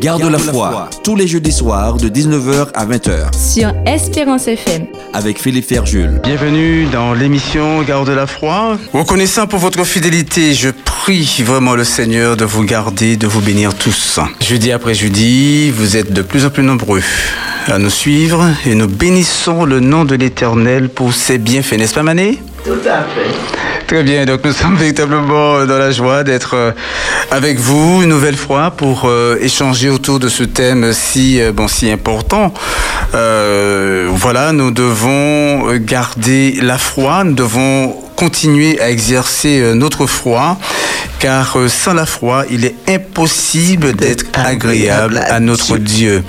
Garde la foi, tous les jeudis soirs de 19h à 20h. Sur Espérance FM. Avec Philippe Ferjul. Bienvenue dans l'émission Garde la foi. Reconnaissant pour votre fidélité, je prie vraiment le Seigneur de vous garder, de vous bénir tous. Jeudi après jeudi, vous êtes de plus en plus nombreux à nous suivre et nous bénissons le nom de l'Éternel pour ses bienfaits, n'est-ce pas Mané? Tout à fait. Très bien, donc nous sommes véritablement dans la joie d'être euh, avec vous une nouvelle fois pour euh, échanger autour de ce thème si euh, bon si important. voilà, nous devons garder la foi, nous devons continuer à exercer notre foi, car sans la foi, il est impossible d'être agréable à notre Dieu.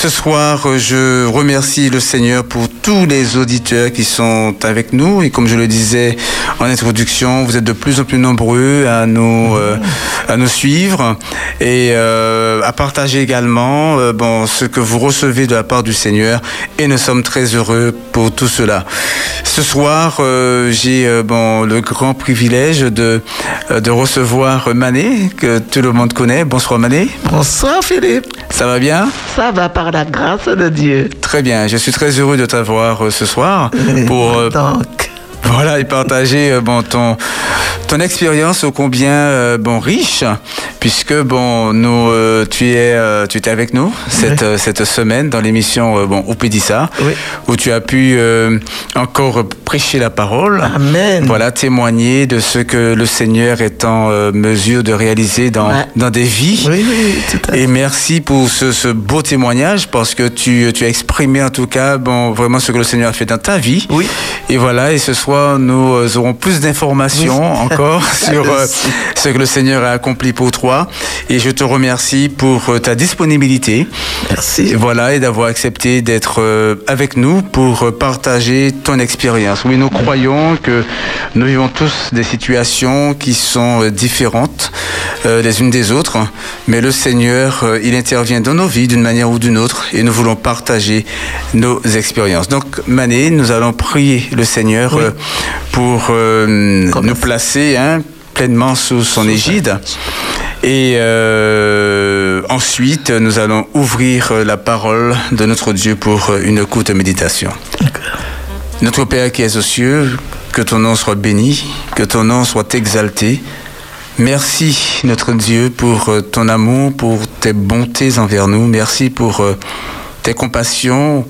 Ce soir, je remercie le Seigneur pour tous les auditeurs qui sont avec nous. Et comme je le disais en introduction, vous êtes de plus en plus nombreux à nous, euh, à nous suivre et euh, à partager également euh, bon, ce que vous recevez de la part du Seigneur. Et nous sommes très heureux pour tout cela. Ce soir, j'ai bon, le grand privilège de, de recevoir Mané, que tout le monde connaît. Bonsoir Mané. Bonsoir Philippe. Ça va bien? Ça va par la grâce de Dieu. Très bien, je suis très heureux de t'avoir euh, ce soir pour euh, Donc. voilà et partager euh, bon ton ton expérience ô combien bon riche puisque bon nous tu es tu étais avec nous cette cette semaine dans l'émission bon Oupédissa oui. où tu as pu encore prêcher la parole. Amen. Voilà témoigner de ce que le Seigneur est en mesure de réaliser dans Ouais. dans des vies. Oui, oui, tout à fait. Et merci pour ce, ce beau témoignage parce que tu, tu as exprimé en tout cas bon, vraiment ce que le Seigneur a fait dans ta vie. Oui. Et voilà, et ce soir, nous euh, aurons plus d'informations Oui. encore sur euh, ce que le Seigneur a accompli pour toi. Et je te remercie pour euh, ta disponibilité. Merci. Et voilà, et d'avoir accepté d'être euh, avec nous pour euh, partager ton expérience. Oui, nous croyons que nous vivons tous des situations qui sont euh, différentes euh, les unes des autres, mais le Seigneur, euh, il intervient dans nos vies d'une manière ou d'une autre, et nous voulons partager nos expériences. Donc, Mané, nous allons prier le Seigneur Oui. euh, pour nous placer hein, pleinement sous son égide. Et euh, ensuite, nous allons ouvrir la parole de notre Dieu pour une courte méditation. Notre Père qui es aux cieux, que ton nom soit béni, que ton nom soit exalté. Merci, notre Dieu, pour euh, ton amour, pour tes bontés envers nous. Merci pour euh, tes compassions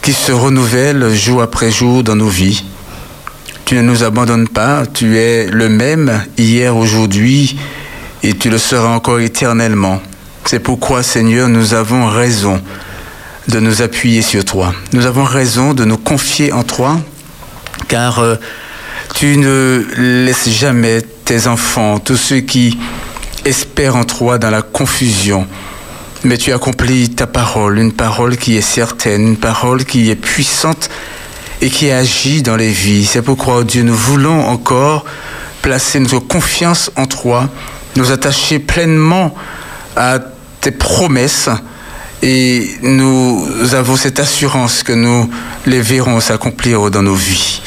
qui se renouvellent jour après jour dans nos vies. Tu ne nous abandonnes pas, tu es le même hier, aujourd'hui, et tu le seras encore éternellement. C'est pourquoi, Seigneur, nous avons raison de nous appuyer sur toi. Nous avons raison de nous confier en toi, car euh, tu ne laisses jamais tes enfants, tous ceux qui espèrent en toi dans la confusion. Mais tu accomplis ta parole, une parole qui est certaine, une parole qui est puissante et qui agit dans les vies. C'est pourquoi, Dieu, nous voulons encore placer notre confiance en toi, nous attacher pleinement à tes promesses et nous avons cette assurance que nous les verrons s'accomplir dans nos vies.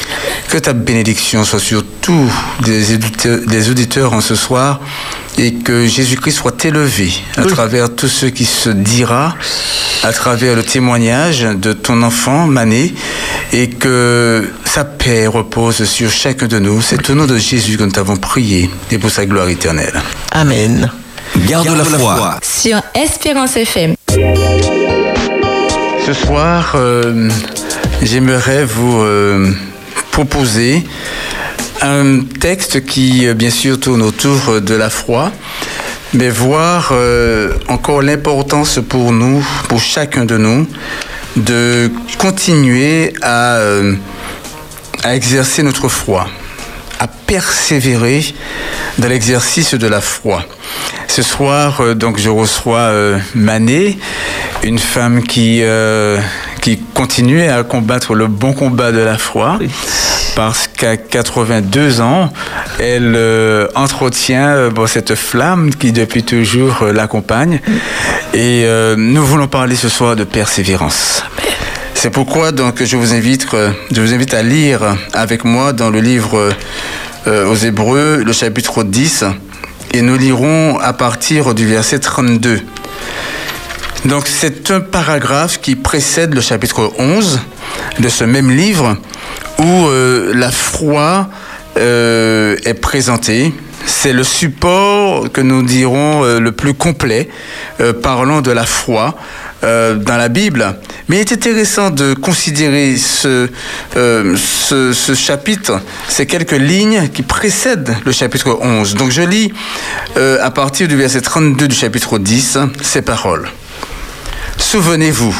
Que ta bénédiction soit sur tous les auditeurs, les auditeurs en ce soir et que Jésus-Christ soit élevé à Oui. travers tout ce qui se dira, à travers le témoignage de ton enfant Mané et que sa paix repose sur chacun de nous. C'est au nom de Jésus que nous t'avons prié et pour sa gloire éternelle. Amen. Garde, la foi. Sur Espérance FM. Ce soir, euh, j'aimerais vous euh, proposer un texte qui, euh, bien sûr, tourne autour de la foi, mais voir encore l'importance pour nous, pour chacun de nous, de continuer à, à exercer notre foi, à persévérer dans l'exercice de la foi. Ce soir, euh, donc, je reçois euh, Mané, une femme qui, euh, qui continue à combattre le bon combat de la foi. Parce qu'à 82 ans, elle entretient bon, cette flamme qui depuis toujours l'accompagne. Et nous voulons parler ce soir de persévérance. C'est pourquoi donc je vous invite, euh, je vous invite à lire avec moi dans le livre euh, aux Hébreux, le chapitre 10, Et nous lirons à partir du verset 32. Donc c'est un paragraphe qui précède le chapitre 11 de ce même livre où euh, la foi est présentée. C'est le support que nous dirons le plus complet parlant de la foi euh, dans la Bible. Mais il est intéressant de considérer ce, euh, chapitre, ces quelques lignes qui précèdent le chapitre 11. Donc je lis euh, à partir du verset 32 du chapitre 10 ces paroles. Souvenez-vous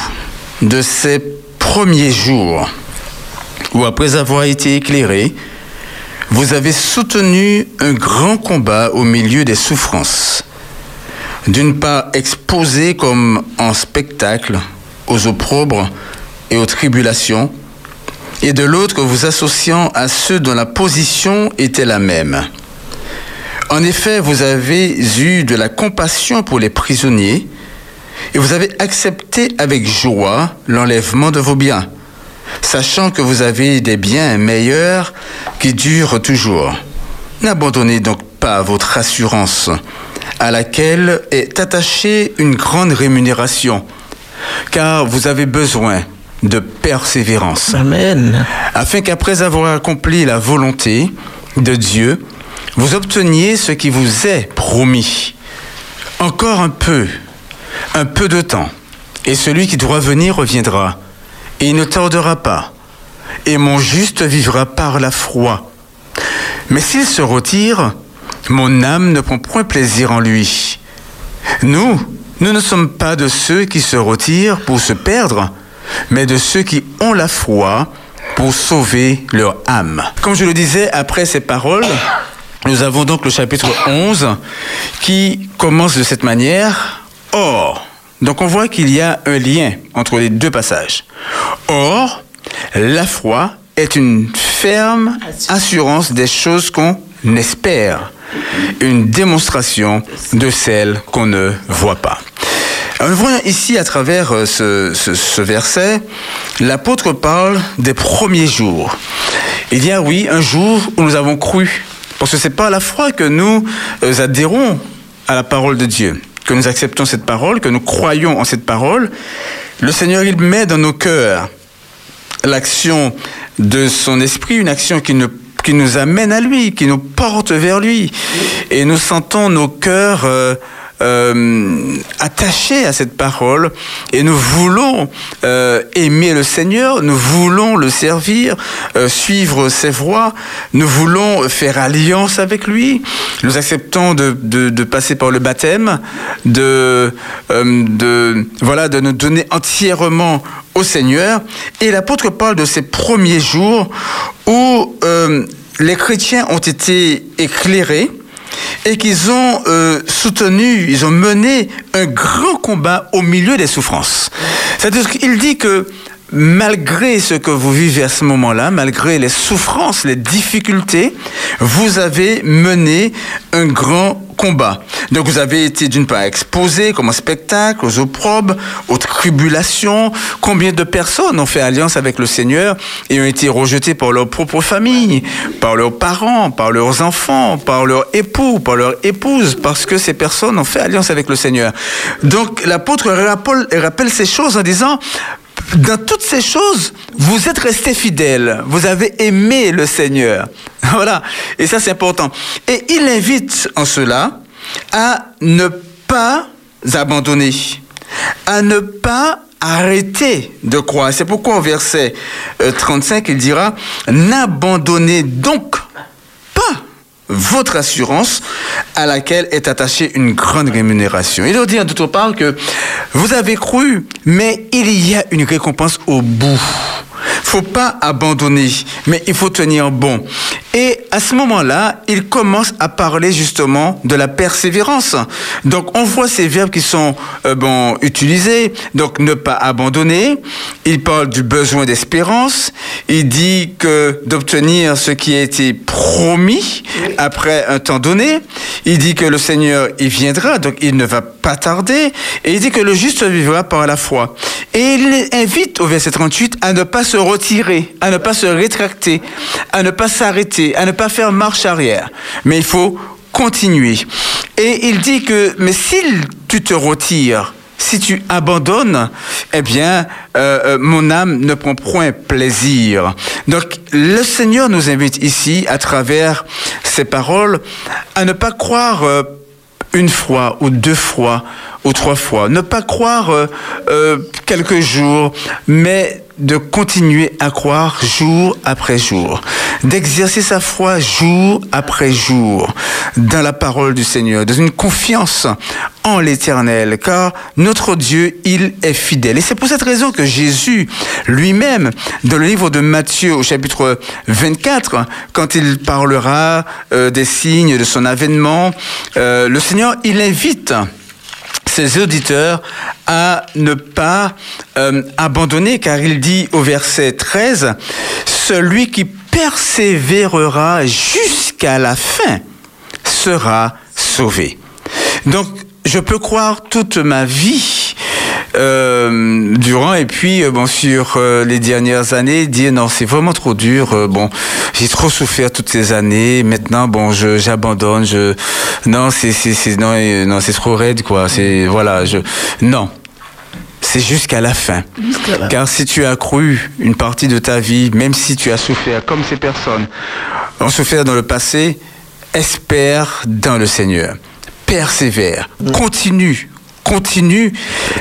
de ces premiers jours où, après avoir été éclairé, vous avez soutenu un grand combat au milieu des souffrances. D'une part exposé comme en spectacle aux opprobres et aux tribulations, et de l'autre vous associant à ceux dont la position était la même. En effet, vous avez eu de la compassion pour les prisonniers, et vous avez accepté avec joie l'enlèvement de vos biens, sachant que vous avez des biens meilleurs qui durent toujours. N'abandonnez donc pas votre assurance, à laquelle est attachée une grande rémunération, car vous avez besoin de persévérance, Amen. afin qu'après avoir accompli la volonté de Dieu, vous obteniez ce qui vous est promis. Encore un peu, un peu de temps, et celui qui doit venir reviendra, et il ne tardera pas, et mon juste vivra par la foi. Mais s'il se retire, mon âme ne prend point plaisir en lui. Nous, nous ne sommes pas de ceux qui se retirent pour se perdre, mais de ceux qui ont la foi pour sauver leur âme. Comme je le disais, après ces paroles, nous avons donc le chapitre 11 qui commence de cette manière. Or, donc on voit qu'il y a un lien entre les deux passages. Or, la foi est une ferme assurance des choses qu'on espère, une démonstration de celles qu'on ne voit pas. Alors, nous voyons ici, à travers euh, ce, verset, l'apôtre parle des premiers jours. Il y a, oui, un jour où nous avons cru. Parce que c'est par la foi que nous euh, adhérons à la parole de Dieu, que nous acceptons cette parole, que nous croyons en cette parole. Le Seigneur, il met dans nos cœurs l'action de son esprit, une action qui, ne- qui nous amène à lui, qui nous porte vers lui. Et nous sentons nos cœurs euh, euh, attachés à cette parole et nous voulons euh, aimer le Seigneur, nous voulons le servir, suivre ses voies, nous voulons faire alliance avec lui. Nous acceptons de, passer par le baptême, de, voilà, de nous donner entièrement au Seigneur. Et l'apôtre parle de ces premiers jours où les chrétiens ont été éclairés et qu'ils ont euh, soutenu, ils ont mené un grand combat au milieu des souffrances. C'est-à-dire qu'il dit que malgré ce que vous vivez à ce moment-là, malgré les souffrances, les difficultés, vous avez mené un grand combat. Donc vous avez été d'une part exposé comme un spectacle aux opprobes, aux tribulations. Combien de personnes ont fait alliance avec le Seigneur et ont été rejetées par leur propre famille, par leurs parents, par leurs enfants, par leurs époux, par leurs épouses, parce que ces personnes ont fait alliance avec le Seigneur? Donc l'apôtre rappelle, rappelle ces choses en disant, dans toutes ces choses, vous êtes restés fidèles. Vous avez aimé le Seigneur. Voilà. Et ça, c'est important. Et il invite en cela à ne pas abandonner, à ne pas arrêter de croire. C'est pourquoi au verset euh, 35, il dira, n'abandonnez donc votre assurance à laquelle est attachée une grande rémunération. Il doit dire d'autre part que vous avez cru, mais il y a une récompense au bout. Faut pas abandonner, mais il faut tenir bon. Et à ce moment-là, il commence à parler justement de la persévérance. Donc on voit ces verbes qui sont euh, bon utilisés. Donc ne pas abandonner. Il parle du besoin d'espérance. Il dit que d'obtenir ce qui a été promis après un temps donné. Il dit que le Seigneur il viendra, donc il ne va pas tarder. Et il dit que le juste vivra par la foi. Et il invite au verset 38 à ne pas se retirer, à ne pas se rétracter, à ne pas s'arrêter, à ne pas faire marche arrière. Mais il faut continuer. Et il dit que, mais si tu te retires, si tu abandonnes, eh bien, euh, euh, mon âme ne prend point plaisir. Donc, le Seigneur nous invite ici, à travers ces paroles, à ne pas croire euh, une fois ou deux fois ou trois fois, ne pas croire quelques jours, mais de continuer à croire jour après jour, d'exercer sa foi jour après jour dans la parole du Seigneur, dans une confiance en l'éternel, car notre Dieu, il est fidèle. Et c'est pour cette raison que Jésus lui-même, dans le livre de Matthieu au chapitre 24, quand il parlera euh, des signes de son avènement, euh, le Seigneur, il invite auditeurs à ne pas euh, abandonner, car il dit au verset 13, celui qui persévérera jusqu'à la fin sera sauvé. Donc, je peux croire toute ma vie euh, durant et puis euh, bon sur euh, les dernières années dire non c'est vraiment trop dur euh, bon j'ai trop souffert toutes ces années maintenant bon je j'abandonne je non c'est c'est c'est non non c'est trop raide quoi c'est voilà je non c'est jusqu'à la fin. Jusqu'à la- Car si tu as cru une partie de ta vie, même si tu as souffert comme ces personnes ont souffert dans le passé, espère dans le Seigneur. Persévère. Continue. Continue.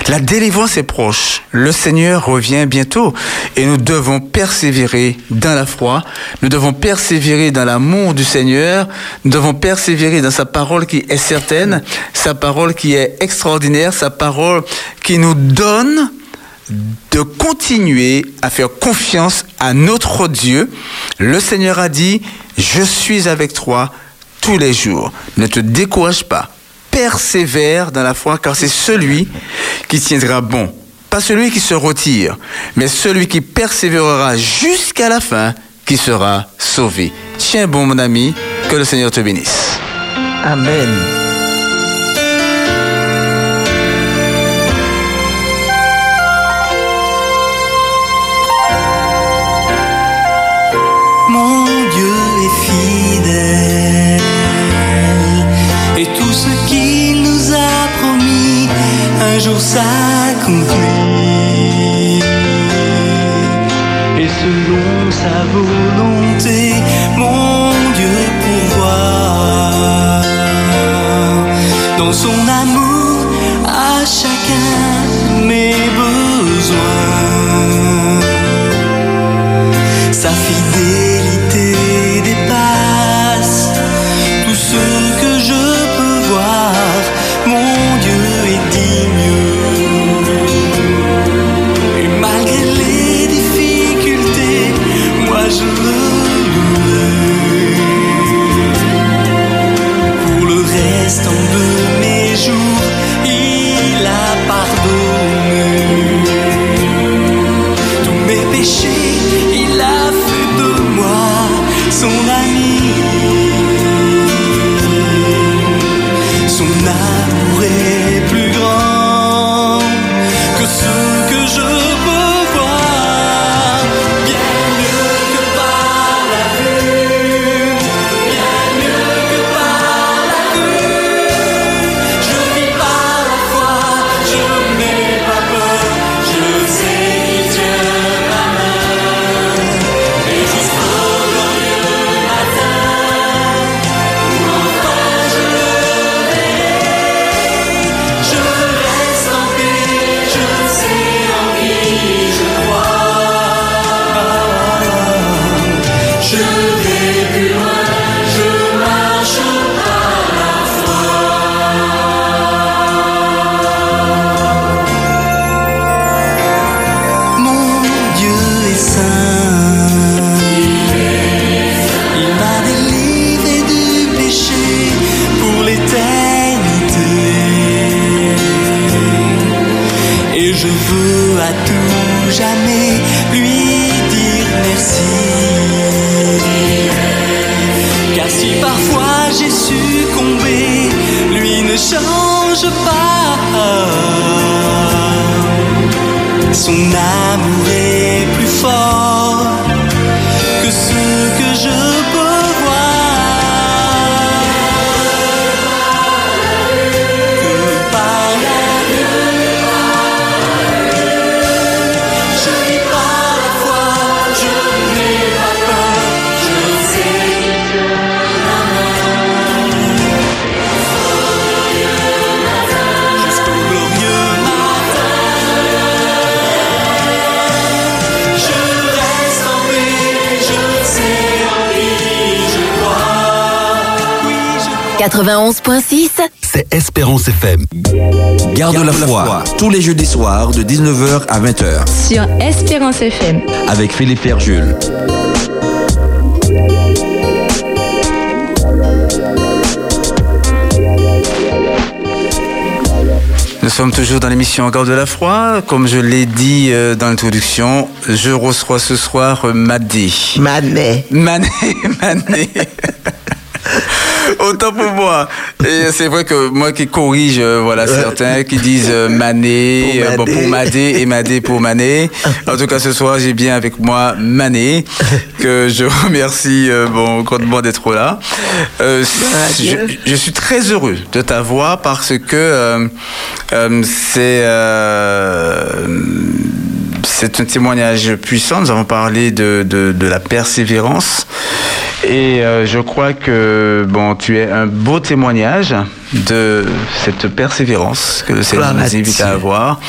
La délivrance est proche. Le Seigneur revient bientôt. Et nous devons persévérer dans la foi. Nous devons persévérer dans l'amour du Seigneur. Nous devons persévérer dans sa parole qui est certaine, sa parole qui est extraordinaire, sa parole qui nous donne de continuer à faire confiance à notre Dieu. Le Seigneur a dit, je suis avec toi tous les jours. Ne te décourage pas. Persévère dans la foi, car c'est celui qui tiendra bon. Pas celui qui se retire, mais celui qui persévérera jusqu'à la fin, qui sera sauvé. Tiens bon, mon ami, que le Seigneur te bénisse. Amen. Mon Dieu est fidèle un jour s'accomplit. Et selon sa volonté, 91.6, c'est Espérance FM. Garde la foi, tous les jeudis soirs de 19h à 20h. Sur Espérance FM. Avec Philippe Ferjul. Nous sommes toujours dans l'émission Garde de la Foi. Comme je l'ai dit euh, dans l'introduction, je reçois ce soir euh, Madé. Manet. Mané, Mané. Autant pour moi. Et c'est vrai que moi qui corrige, euh, voilà, certains qui disent euh, Mané, Pour euh, bon, Madé. pour Madé et Madé pour Mané. En tout cas, ce soir, j'ai bien avec moi Mané, que je remercie bon, grandement d'être là. Euh, je, je suis très heureux de t'avoir parce que c'est c'est un témoignage puissant. Nous avons parlé de, de, de la persévérance. Et euh, je crois que bon, tu es un beau témoignage de cette persévérance que le Seigneur nous invite à avoir.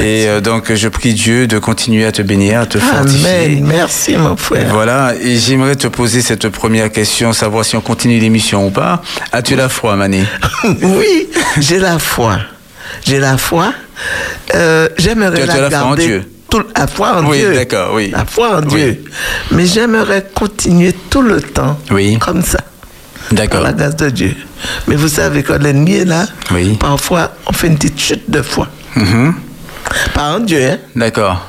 Et euh, donc, je prie Dieu de continuer à te bénir, à te fortifier. Amen. Merci, mon frère. Voilà, et j'aimerais te poser cette première question, savoir si on continue l'émission ou pas. As-tu la foi, Mané oui, j'ai la foi. J'ai la foi. Euh, j'aimerais la la foi en garder. Dieu. Tout, la foi en Oui, Dieu. d'accord, oui. La foi en Oui. Dieu. Mais j'aimerais continuer tout le temps Oui. comme ça. Par D'accord. la grâce de Dieu. Mais vous savez, quand l'ennemi est là, Oui. parfois, on fait une petite chute de foi. Mhm. Pas en Dieu, hein? D'accord.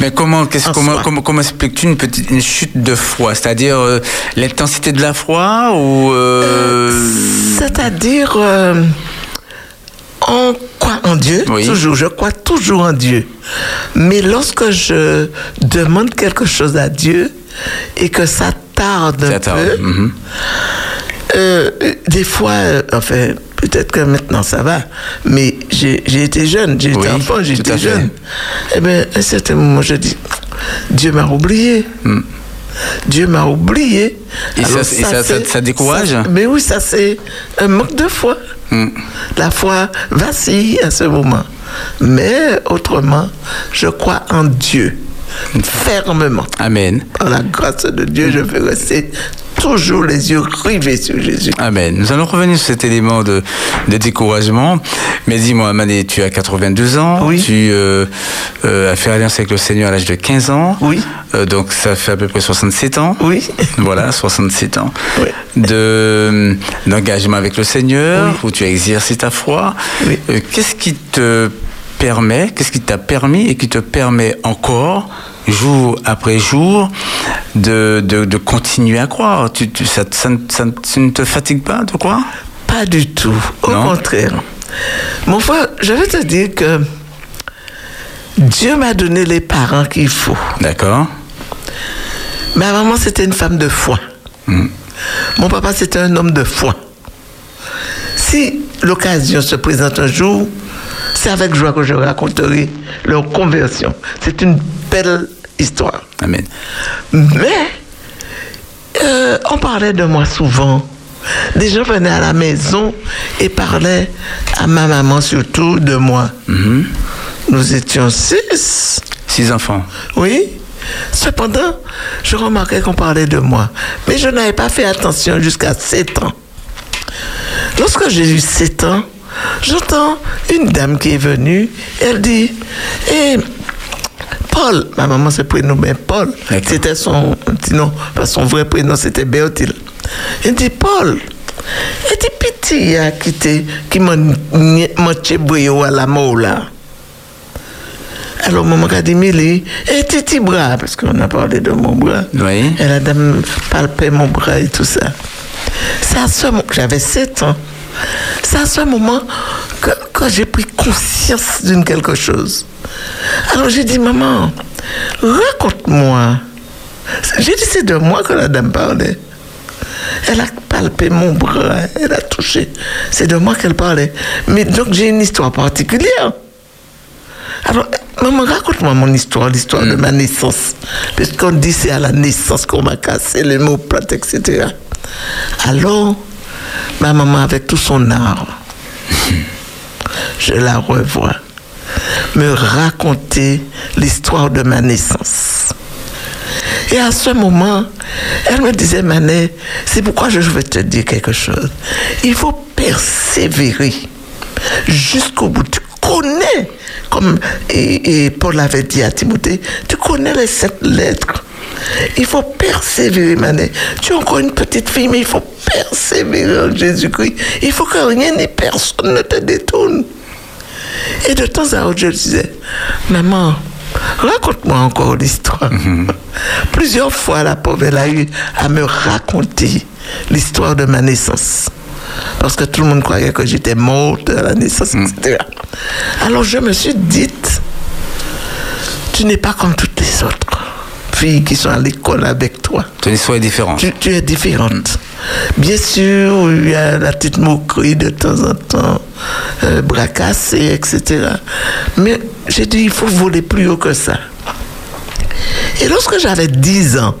Mais comment, qu'est-ce, En comment, comment, comment expliques-tu une petite une chute de foi? C'est-à-dire euh, l'intensité de la foi ou euh, C'est-à-dire, euh, on croit en Dieu, Oui. toujours, je crois toujours en Dieu. Mais lorsque je demande quelque chose à Dieu et que ça tarde un tarde. peu, Mhm. euh, des fois, euh, enfin, peut-être que maintenant ça va, mais j'ai été jeune, j'ai été enfant, fait. jeune. Eh bien, à un certain moment, je dis, Dieu m'a oublié. Dieu m'a oublié. Et ça- et ça- ça- c'est- ça décourage Mais oui, ça c'est un manque de foi. Hmm. La foi vacille à ce moment. Mais autrement, je crois en Dieu fermement. Amen. Par la grâce de Dieu, je veux rester toujours les yeux rivés sur Jésus. Amen. Nous allons revenir sur cet élément de, de découragement. Mais dis-moi, Mané, tu as 82 ans. Oui. Tu euh, euh, as fait alliance avec le Seigneur à l'âge de 15 ans. Oui. Euh, donc ça fait à peu près 67 ans. Oui. Voilà, 67 ans. Oui. De, d'engagement avec le Seigneur, Oui. où tu as exercé ta foi. Oui. Qu'est-ce qui te permet, qu'est-ce qui t'a permis et qui te permet encore, jour après jour, de, de, de continuer à croire? Tu, tu- ça, ça ne- ça te fatigue pas de croire? Pas du tout. Au Non? contraire. Mon frère, je vais te dire que Dieu m'a donné les parents qu'il faut. D'accord Ma maman, c'était une femme de foi. Mon papa, c'était un homme de foi. Si l'occasion se présente un jour, c'est avec joie que je raconterai leur conversion. C'est une belle histoire. Amen. Mais euh, on parlait de moi souvent. Des gens venaient à la maison et parlaient à ma maman surtout de moi. Nous étions six. Six enfants. Oui. Cependant, je remarquais qu'on parlait de moi. Mais je n'avais pas fait attention jusqu'à 7 ans. Lorsque j'ai eu 7 ans, j'entends une dame qui est venue. Elle dit Eh, Paul, ma maman se prénommait Paul. C'était son petit nom. Que son vrai prénom, c'était Béotil. Elle dit Paul, et dit petit a quitté qui m'a bouillot à la mort là. Alors, maman a dit, Mélie, et titi bras, parce qu'on a parlé de mon bras. Oui. Et la dame palpait mon bras et tout ça. J'avais 7 ans. C'est à ce moment que, que j'ai pris conscience d'une quelque chose. Alors j'ai dit, maman, raconte-moi. J'ai dit, c'est de moi que la dame parlait. Elle a palpé mon bras, elle a touché. C'est de moi qu'elle parlait. Mais donc j'ai une histoire particulière. Alors, maman, raconte-moi mon histoire, l'histoire de ma naissance. Puisqu'on dit c'est à la naissance qu'on m'a cassé les mots plates, etc. Alors, ma maman, avec tout son art, je la revois, me raconter l'histoire de ma naissance. Et à ce moment, elle me disait, Manet, c'est pourquoi je veux te dire quelque chose. Il faut persévérer jusqu'au bout. Tu connais, comme et, et Paul avait dit à Timothée, tu connais les sept lettres. Il faut persévérer, Manet. Tu es encore une petite fille, mais il faut persévérer en Jésus-Christ. Il faut que rien ni personne ne te détourne. Et de temps à autre, je disais, maman, raconte-moi encore l'histoire. Plusieurs fois, la pauvre, elle a eu à me raconter l'histoire de ma naissance. Parce que tout le monde croyait que j'étais morte à la naissance, etc. Alors je me suis dite, tu n'es pas comme toutes les autres filles qui sont à l'école avec toi. Ton histoire est différente. Tu, tu es différente. Bien sûr, il y a la petite moquerie de temps en temps, euh, bras cassés, etc. Mais j'ai dit, il faut voler plus haut que ça. Et lorsque j'avais 10 ans,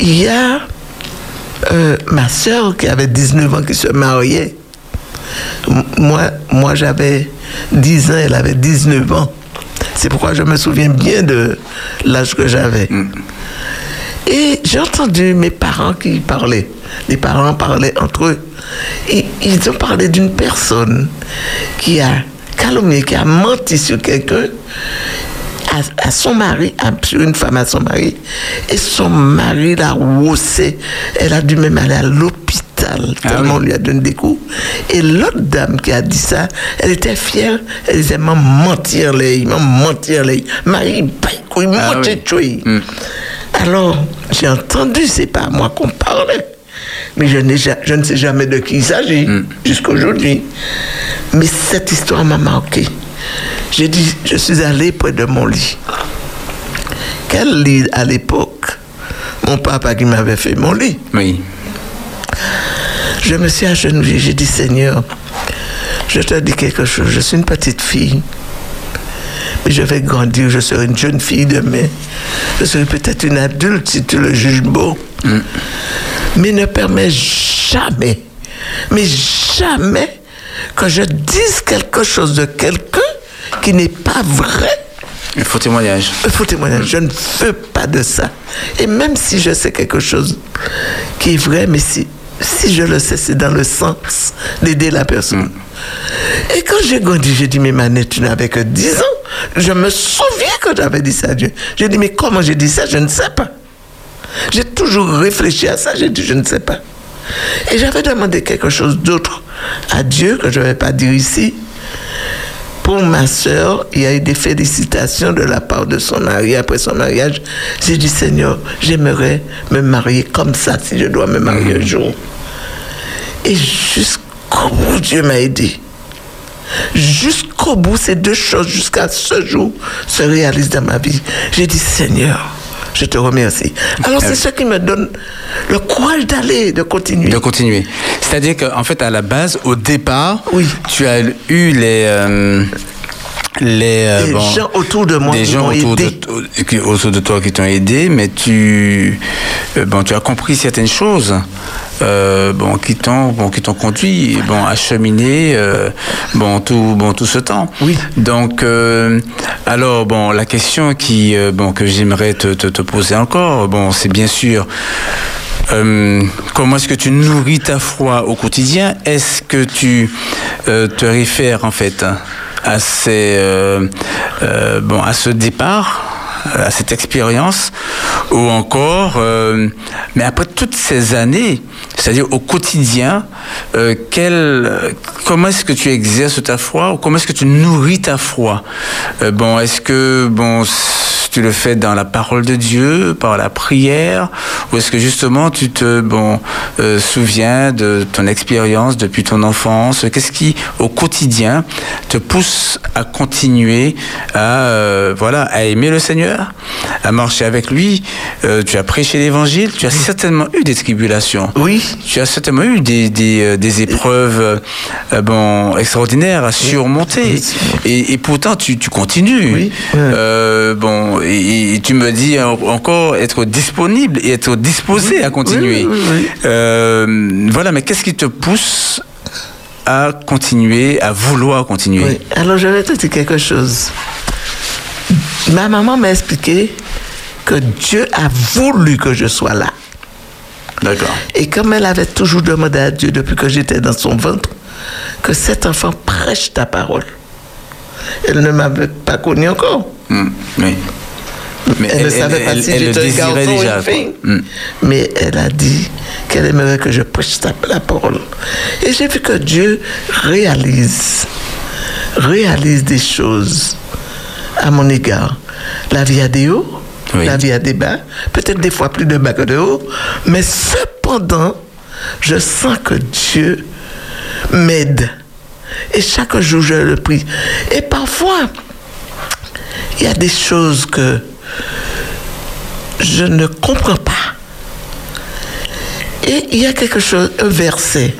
il y a euh, ma soeur qui avait 19 ans qui se mariait. Moi, moi j'avais 10 ans, elle avait 19 ans. C'est pourquoi je me souviens bien de l'âge que j'avais. Et j'ai entendu mes parents qui parlaient. Les parents parlaient entre eux. Et ils ont parlé d'une personne qui a calomnié, qui a menti sur quelqu'un, à, à son mari, à- sur une femme à son mari. Et son mari l'a roussé. Elle a dû même aller à l'hôpital, Ah tellement on oui. lui a donné des coups. Et l'autre dame qui a dit ça, elle était fière. Elle disait, maman, mentir les, maman, mentir les. Mari, bah, il Ah tuer. Mm. Alors, j'ai entendu, c'est pas à moi qu'on parlait. Mais je, je ne sais jamais de qui il s'agit, jusqu'à aujourd'hui. Mais cette histoire m'a marqué. J'ai dit, je suis allé près de mon lit. Quel lit? À l'époque Mon papa qui m'avait fait mon lit. Oui. Je me suis agenouillé, j'ai dit Seigneur, je te dis quelque chose, je suis une petite fille, mais je vais grandir, je serai une jeune fille demain, je serai peut-être une adulte si tu le juges beau, mais ne permets jamais, mais jamais que je dise quelque chose de quelqu'un qui n'est pas vrai. Un faux témoignage. Il faut témoigner. Je ne veux pas de ça. Et même si je sais quelque chose qui est vrai, mais si, si je le sais, c'est dans le sens d'aider la personne. Et quand j'ai grandi, j'ai dit, mais Manette, tu n'avais que 10 ans. Je me souviens que j'avais dit ça à Dieu. J'ai dit, mais comment j'ai dit ça Je ne sais pas. J'ai toujours réfléchi à ça. J'ai dit, je ne sais pas. Et j'avais demandé quelque chose d'autre à Dieu que je ne vais pas dire ici. Pour ma sœur, il y a eu des félicitations de la part de son mari après son mariage. J'ai dit, Seigneur, j'aimerais me marier comme ça si je dois me marier un jour. Et jusqu'au bout, Dieu m'a aidé. Jusqu'au bout, ces deux choses, jusqu'à ce jour, se réalisent dans ma vie. J'ai dit, Seigneur, je te remercie. Alors, c'est ce qui me donne le courage d'aller, de continuer. De continuer. C'est-à-dire qu'en fait, à la base, au départ, Oui. tu as eu les. euh, les euh, bon, gens autour de moi des qui gens autour de, aidé. to- qui- autour de toi qui t'ont aidé, mais tu, euh, bon, tu as compris certaines choses, euh, bon, qui t'ont, bon, qui conduit, bon, à cheminer, euh, bon, tout, bon, tout ce temps. Oui. Donc, euh, alors, bon, la question qui, bon, que j'aimerais te, te, te poser encore, bon, c'est bien sûr. comment est-ce que tu nourris ta foi au quotidien? Est-ce que tu te réfères en fait à ces bon à ce départ, à cette expérience, ou encore, euh, mais après toutes ces années, c'est-à-dire au quotidien, euh, comment est-ce que tu exerces ta foi ou comment est-ce que tu nourris ta foi? Euh, Bon, est-ce que bon tu le fais dans la parole de Dieu, par la prière, ou est-ce que justement tu te bon euh, souviens de ton expérience depuis ton enfance? Qu'est-ce qui au quotidien te pousse à continuer à euh, voilà à aimer le Seigneur, à marcher avec lui? Euh, Tu as prêché l'Évangile, tu as certainement eu des tribulations. Oui. Tu as certainement eu des, des, des épreuves bon, extraordinaires à surmonter. Oui. Et, et pourtant, tu, tu continues. Oui. Bon, et, et tu me dis en- encore être disponible et être disposé à continuer. oui, oui, oui. Euh, voilà, mais qu'est-ce qui te pousse à continuer, à vouloir continuer? Alors, je vais te dire quelque chose. Ma maman m'a expliqué que Dieu a voulu que je sois là. D'accord. Et comme elle avait toujours demandé à Dieu depuis que j'étais dans son ventre, que cet enfant prêche ta parole. Elle ne m'avait pas connu encore. Hmm, oui. Mais Elle ne savait pas si j'étais un garçon ou déjà. une quoi. fille. Hmm. Mais elle a dit qu'elle aimerait que je prêche la parole. Et j'ai vu que Dieu réalise, réalise des choses à mon égard. La vie a des hauts, Oui. la vie a des bas, peut-être des fois plus de bas que de hauts, mais cependant, je sens que Dieu m'aide. Et chaque jour, je le prie. Et parfois, il y a des choses que je ne comprends pas. Et il y a quelque chose, un verset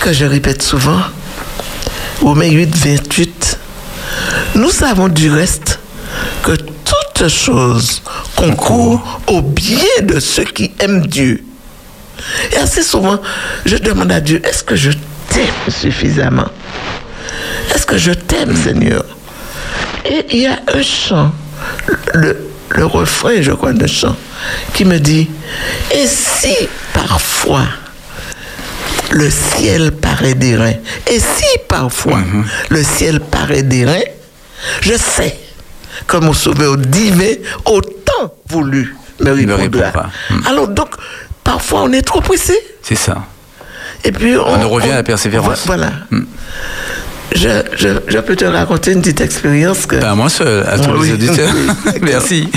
que je répète souvent, Romains 8, 28. Nous savons du reste que toute chose concourt au bien de ceux qui aiment Dieu. Et assez souvent, je demande à Dieu, est-ce que je t'aime suffisamment? Est-ce que je t'aime, Seigneur? Et il y a un chant, le, le refrain, je crois, de chant, qui me dit, et si parfois le ciel paraît d'airain, et si parfois le ciel paraît d'airain, je sais que mon sauveur divin autant voulu me répondra. répondra. Mm. Alors donc, parfois on est trop pressé. C'est ça. Et puis on, On en revient à la persévérance. Vo- Voilà. Je, je, je peux te raconter une petite expérience que. Pas à moi seul, à tous Oui. les auditeurs. Merci.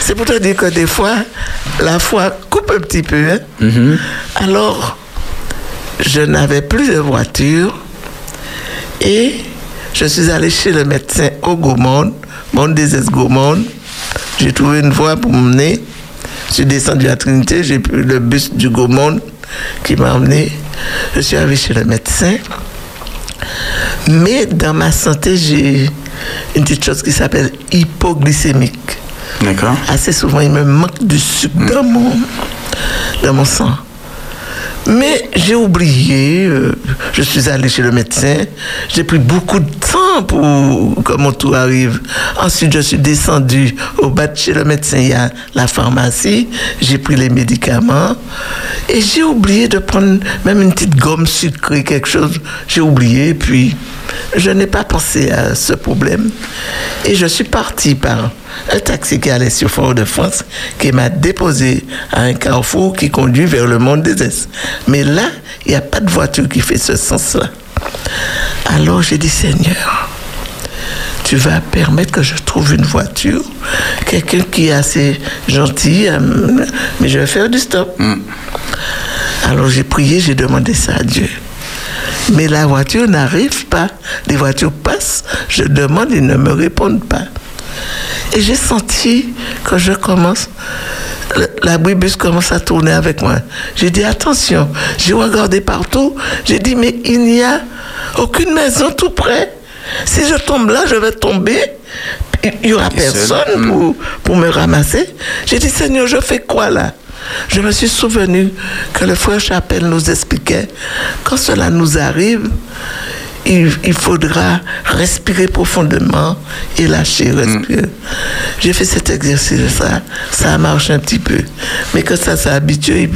C'est pour te dire que des fois, la foi coupe un petit peu. hein. Mhm. Alors, je n'avais plus de voiture et je suis allé chez le médecin au Gaumont, mon désert Gaumont. J'ai trouvé une voie pour m'emmener. Je suis descendu à Trinité, j'ai pris le bus du Gaumont qui m'a emmené. Je suis arrivé chez le médecin. Mais dans ma santé, j'ai une petite chose qui s'appelle hypoglycémique D'accord. assez souvent, il me manque du sucre dans, mon, dans mon sang. Mais j'ai oublié, euh, je suis allé chez le médecin, j'ai pris beaucoup de temps pour que mon tour arrive. Ensuite, je suis descendu au bas de chez le médecin, il y a la pharmacie, j'ai pris les médicaments et j'ai oublié de prendre même une petite gomme sucrée, quelque chose. J'ai oublié, puis je n'ai pas pensé à ce problème. Et je suis parti par un taxi qui allait sur Fort-de-France, qui m'a déposé à un carrefour qui conduit vers le monde des Est. Mais là, il n'y a pas de voiture qui fait ce sens-là. Alors j'ai dit, Seigneur, tu vas permettre que je trouve une voiture, quelqu'un qui est assez gentil, euh, mais je vais faire du stop. Alors j'ai prié, j'ai demandé ça à Dieu. Mais la voiture n'arrive pas. Les voitures passent, je demande, ils ne me répondent pas. Et j'ai senti que je commence, la bus commence à tourner avec moi. J'ai dit attention, j'ai regardé partout, j'ai dit mais il n'y a aucune maison tout près. Si je tombe là, je vais tomber. Il n'y aura personne pour, pour me ramasser. J'ai dit Seigneur, je fais quoi là? Je me suis souvenu que le frère Chapelle nous expliquait quand cela nous arrive, il, il faudra respirer profondément et lâcher, respirer. J'ai fait cet exercice, ça, marché un petit peu. Mais quand ça s'est habitué,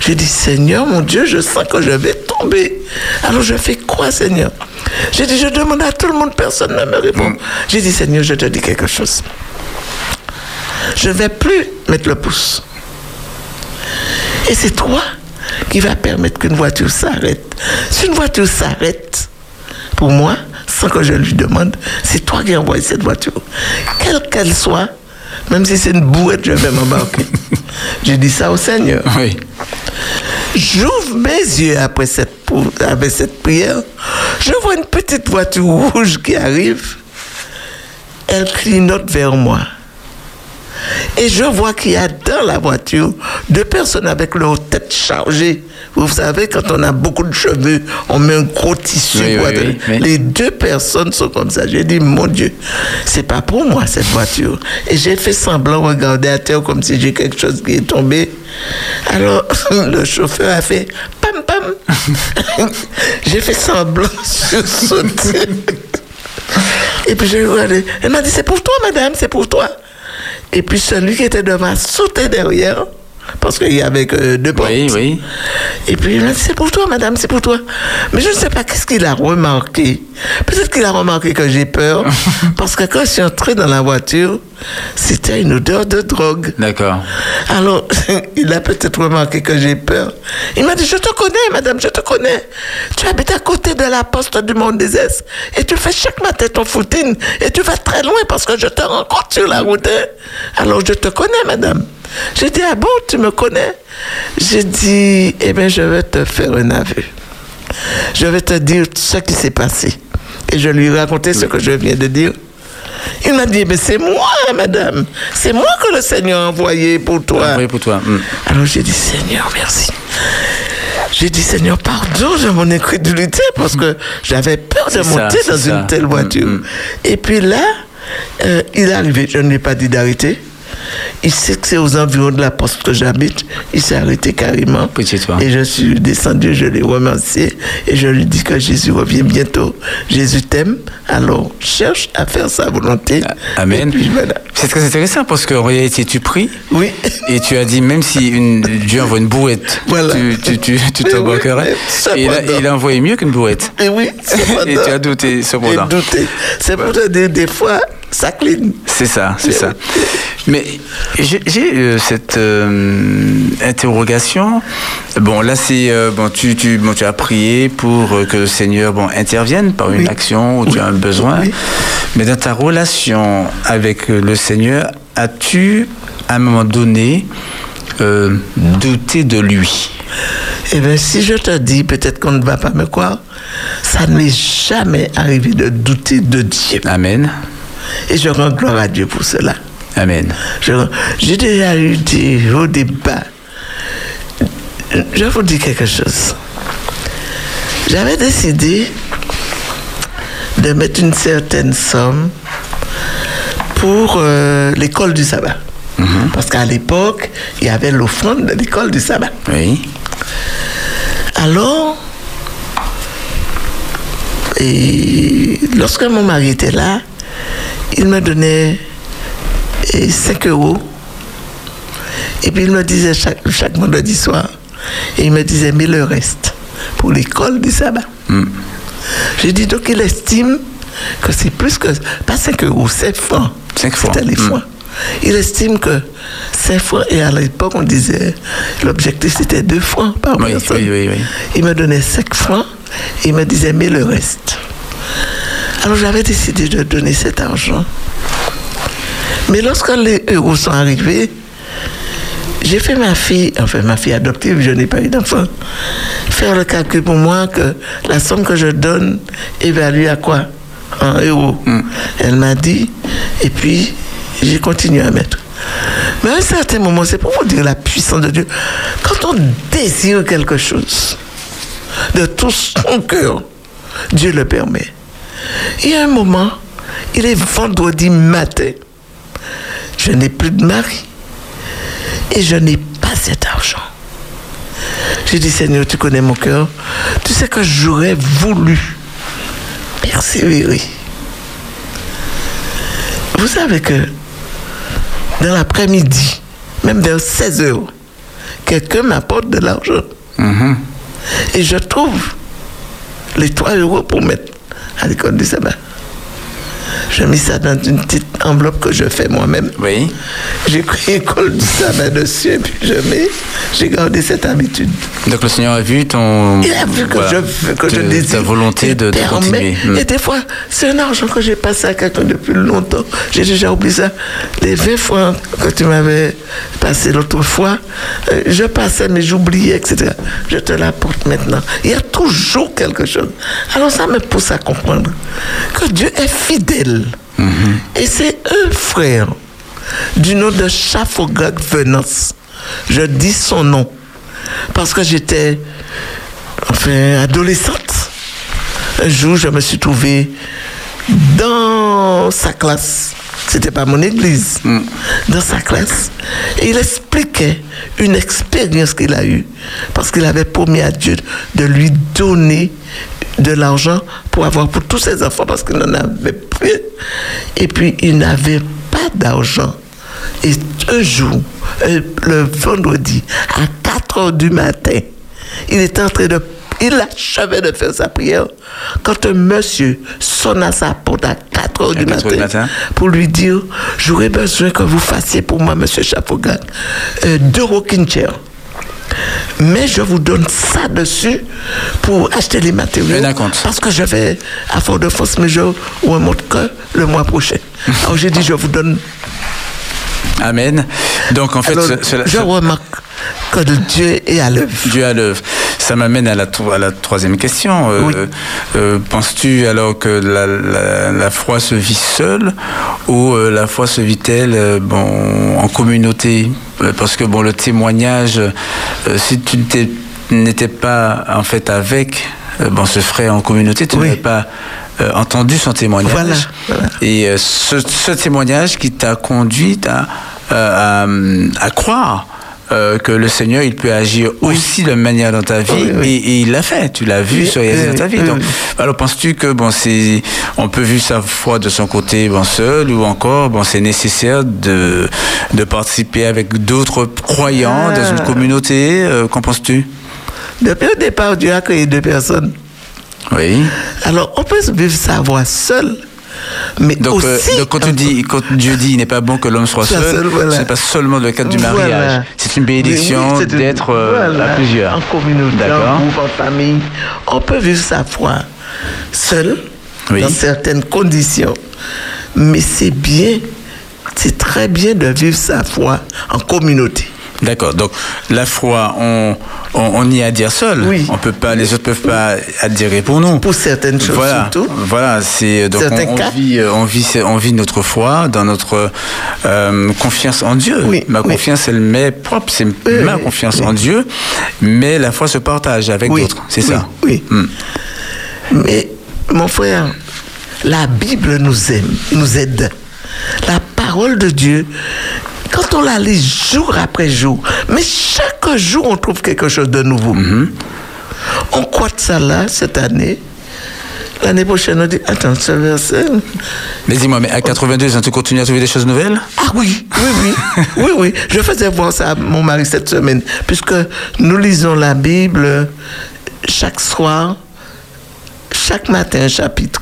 j'ai dit, Seigneur, mon Dieu, je sens que je vais tomber. Alors je fais quoi, Seigneur? J'ai dit, je demande à tout le monde, personne ne me répond. J'ai dit, Seigneur, je te dis quelque chose. Je ne vais plus mettre le pouce. Et c'est toi qui va permettre qu'une voiture s'arrête. Si une voiture s'arrête, pour moi, sans que je lui demande, c'est toi qui envoies cette voiture. Quelle qu'elle soit, même si c'est une bouette, je vais m'embarquer. J'ai dit ça au Seigneur. Oui. J'ouvre mes yeux après cette, avec cette prière. Je vois une petite voiture rouge qui arrive. Elle clignote vers moi. Et je vois qu'il y a dans la voiture deux personnes avec leur tête chargée. Vous savez, quand on a beaucoup de cheveux, on met un gros tissu. Oui, quoi. oui, oui, oui. Les deux personnes sont comme ça. J'ai dit, mon Dieu, c'est pas pour moi cette voiture. Et j'ai fait semblant de regarder à terre comme si j'ai quelque chose qui est tombé. Alors, le chauffeur a fait pam pam. j'ai fait semblant de sauter. Et puis j'ai regardé. Elle m'a dit, c'est pour toi, madame, c'est pour toi. Et puis celui qui était devant sautait derrière, parce qu'il y avait que deux portes. Oui, oui. Et puis il m'a dit, c'est pour toi, madame, c'est pour toi. Mais je ne sais pas qu'est-ce qu'il a remarqué? Peut-être qu'il a remarqué que j'ai peur, parce que quand je suis entrée dans la voiture, c'était une odeur de drogue. D'accord. Alors, il a peut-être remarqué que j'ai peur. Il m'a dit, je te connais, madame, je te connais. Tu habites à côté de la poste du Monde des Est et tu fais chaque matin ton footing et tu vas très loin parce que je te rencontre sur la route. hein. Alors, je te connais, madame. J'ai dit, ah bon, tu me connais? J'ai dit, eh bien, je vais te faire un aveu. Je vais te dire ce qui s'est passé. Et je lui ai raconté ce que je viens de dire. Il m'a dit, mais c'est moi, madame. C'est moi que le Seigneur a envoyé pour toi. Oui, pour toi. Mm. Alors j'ai dit, Seigneur, merci. J'ai dit, Seigneur, pardon de mon incrédulité parce que j'avais peur de ça, monter dans ça. une telle voiture. Mm, mm. Et puis là, euh, il est arrivé. Je ne lui ai pas dit d'arrêter. Il sait que c'est aux environs de la poste que j'habite. Il s'est arrêté carrément. Toi. Et je suis descendu, je l'ai remercié et je lui dis que Jésus revient bientôt. Jésus t'aime, alors cherche à faire sa volonté. Amen. Puis voilà. C'est très intéressant parce qu'en réalité, tu pries Oui. et tu as dit, même si une, Dieu envoie une bouette, Voilà. tu, tu, tu, ça, il a, il a envoyé mieux qu'une bouette. Et oui. Et tu as douté, cependant. J'ai douté. C'est pour te dire, des fois, ça cligne. C'est ça, c'est ça. Mais j'ai euh, cette euh, interrogation. Bon, là, c'est euh, bon, tu, tu, bon, tu as prié pour euh, que le Seigneur bon intervienne par une Oui. action où tu as un besoin. Oui. Mais dans ta relation avec le Seigneur, as-tu à un moment donné douté de lui? Eh bien, si je te dis, peut-être qu'on ne va pas me croire, ça ne m'est jamais arrivé de douter de Dieu. Amen. Et je rends gloire à Dieu pour cela. Amen. J'ai déjà eu des hauts débats. Je vous dis quelque chose. J'avais décidé de mettre une certaine somme pour euh, l'école du sabbat. Parce qu'à l'époque, il y avait l'offrande de l'école du sabbat. Oui. Alors, et lorsque mon mari était là, il me donnait eh, 5 euros. Et puis il me disait chaque, chaque vendredi soir, et il me disait, mais le reste pour l'école du sabbat. J'ai dit, donc il estime que c'est plus que, pas 5 euros, 5 francs. Cinq francs. C'était les Mm. francs. Il estime que 5 francs, et à l'époque on disait, l'objectif c'était 2 francs par Oui, personne. oui, oui, oui. Il me donnait 5 francs et il me disait, mais le reste. Alors j'avais décidé de donner cet argent. Mais lorsque les euros sont arrivés, j'ai fait ma fille, enfin ma fille adoptive, je n'ai pas eu d'enfant, faire le calcul pour moi que la somme que je donne évalue à quoi? En euros. Elle m'a dit, et puis j'ai continué à mettre. Mais à un certain moment, c'est pour vous dire la puissance de Dieu. Quand on désire quelque chose de tout son cœur, Dieu le permet. Il y a un moment, il est vendredi matin. Je n'ai plus de mari et je n'ai pas cet argent. J'ai dit, Seigneur, tu connais mon cœur. Tu sais que j'aurais voulu persévérer. Vous savez que dans l'après-midi, même vers 16 heures, quelqu'un m'apporte de l'argent. Et je trouve les 3 euros pour mettre à l'école du sabbat. Je mis ça dans une petite enveloppe que je fais moi-même. Oui. J'ai pris école du sabbat dessus et puis je mets. J'ai gardé cette habitude. Donc le Seigneur a vu ton. Il a vu que voilà, je que je désire. Ta volonté de, de continuer. Mm. Et des fois, c'est un argent que j'ai passé à quelqu'un depuis longtemps. J'ai déjà oublié ça. Les 20 francs que tu m'avais passé l'autre fois, euh, je passais, mais j'oubliais, etc. Je te l'apporte maintenant. Il y a toujours quelque chose. Alors ça me pousse à comprendre que Dieu est fidèle. Et c'est un frère du nom de Chafogag Venance. Je dis son nom parce que j'étais enfin adolescente. Un jour, je me suis trouvée dans sa classe. C'était pas mon église. Dans sa classe. Et il expliquait une expérience qu'il a eue. Parce qu'il avait promis à Dieu de lui donner de l'argent pour avoir pour tous ses enfants parce qu'il n'en avait plus. Et puis, il n'avait pas d'argent Et un jour, euh, le vendredi, à 4 heures du matin, il était en train de. Il achevait de faire sa prière quand un monsieur sonne à sa porte à 4 heures, À du, 4 heures matin du matin. pour lui dire J'aurais besoin que vous fassiez pour moi, monsieur Chapogan, euh, deux rocking chairs. Mais je vous donne ça dessus pour acheter les matériaux. Parce que je vais à Fort-de-France, mais je montre que le mois prochain. Alors j'ai dit, je vous donne. Amen. Donc en fait, Alors, ce- cela- je ce- remarque que Dieu est à l'œuvre. Dieu à l'œuvre. Ça m'amène à la, tro- à la troisième question. Euh, Oui. euh, Penses-tu alors que la, la- la foi se vit seule ou euh, la foi se vit-elle bon, en communauté? Parce que bon, le témoignage, si tu n'étais- pas en fait avec bon, ce frère en communauté, tu Oui. n'avais pas euh, entendu son témoignage. Voilà, voilà. Et euh, ce, ce témoignage qui t'a conduit à, euh, à, à croire euh, que le Seigneur, il peut agir aussi de manière dans ta vie, Oui, oui. Et, et il l'a fait. Tu l'as vu oui, dans ta vie. Donc, alors penses-tu que bon, c'est, on peut vivre sa foi de son côté, bon, seul, ou encore, bon, c'est nécessaire de, de participer avec d'autres croyants dans une Ah. communauté. euh, qu'en penses-tu? Depuis le départ, Dieu a créé deux personnes. Oui. Alors on peut vivre sa voix seul, mais Donc, euh, donc quand, tu dis, quand Dieu dit il n'est pas bon que l'homme soit seul, seul, voilà. ce n'est pas seulement le cadre du Voilà. mariage. C'est une bénédiction Oui, d'être euh, voilà, à plusieurs. En communauté, en groupe, en famille. On peut vivre sa foi seul, Oui. dans certaines conditions. Mais c'est bien, c'est très bien de vivre sa foi en communauté. D'accord. Donc la foi, on, on, on y a à dire seul. Oui. On peut pas, les autres peuvent pas adhérer pour nous. Pour certaines choses voilà, surtout. Voilà, c'est donc Certains on, on vit, euh, on vit, on vit notre foi dans notre euh, confiance en Dieu. Oui, Ma oui. confiance, elle m'est propre, c'est ma confiance en Dieu, mais la foi se partage avec d'autres. C'est ça. Oui. Hmm. Mais, mon frère, la Bible nous aime, nous aide. La parole de Dieu, quand on la lit jour après jour, mais chaque jour, on trouve quelque chose de nouveau. Mm-hmm. On croit de ça là, cette année. L'année prochaine, on dit, attends, ce verset. Mais dis-moi, mais à 82 ans, tu continues à trouver des choses nouvelles? Ah oui, oui, oui, oui, oui. Je faisais voir ça à mon mari cette semaine, puisque nous lisons la Bible chaque soir, chaque matin un chapitre,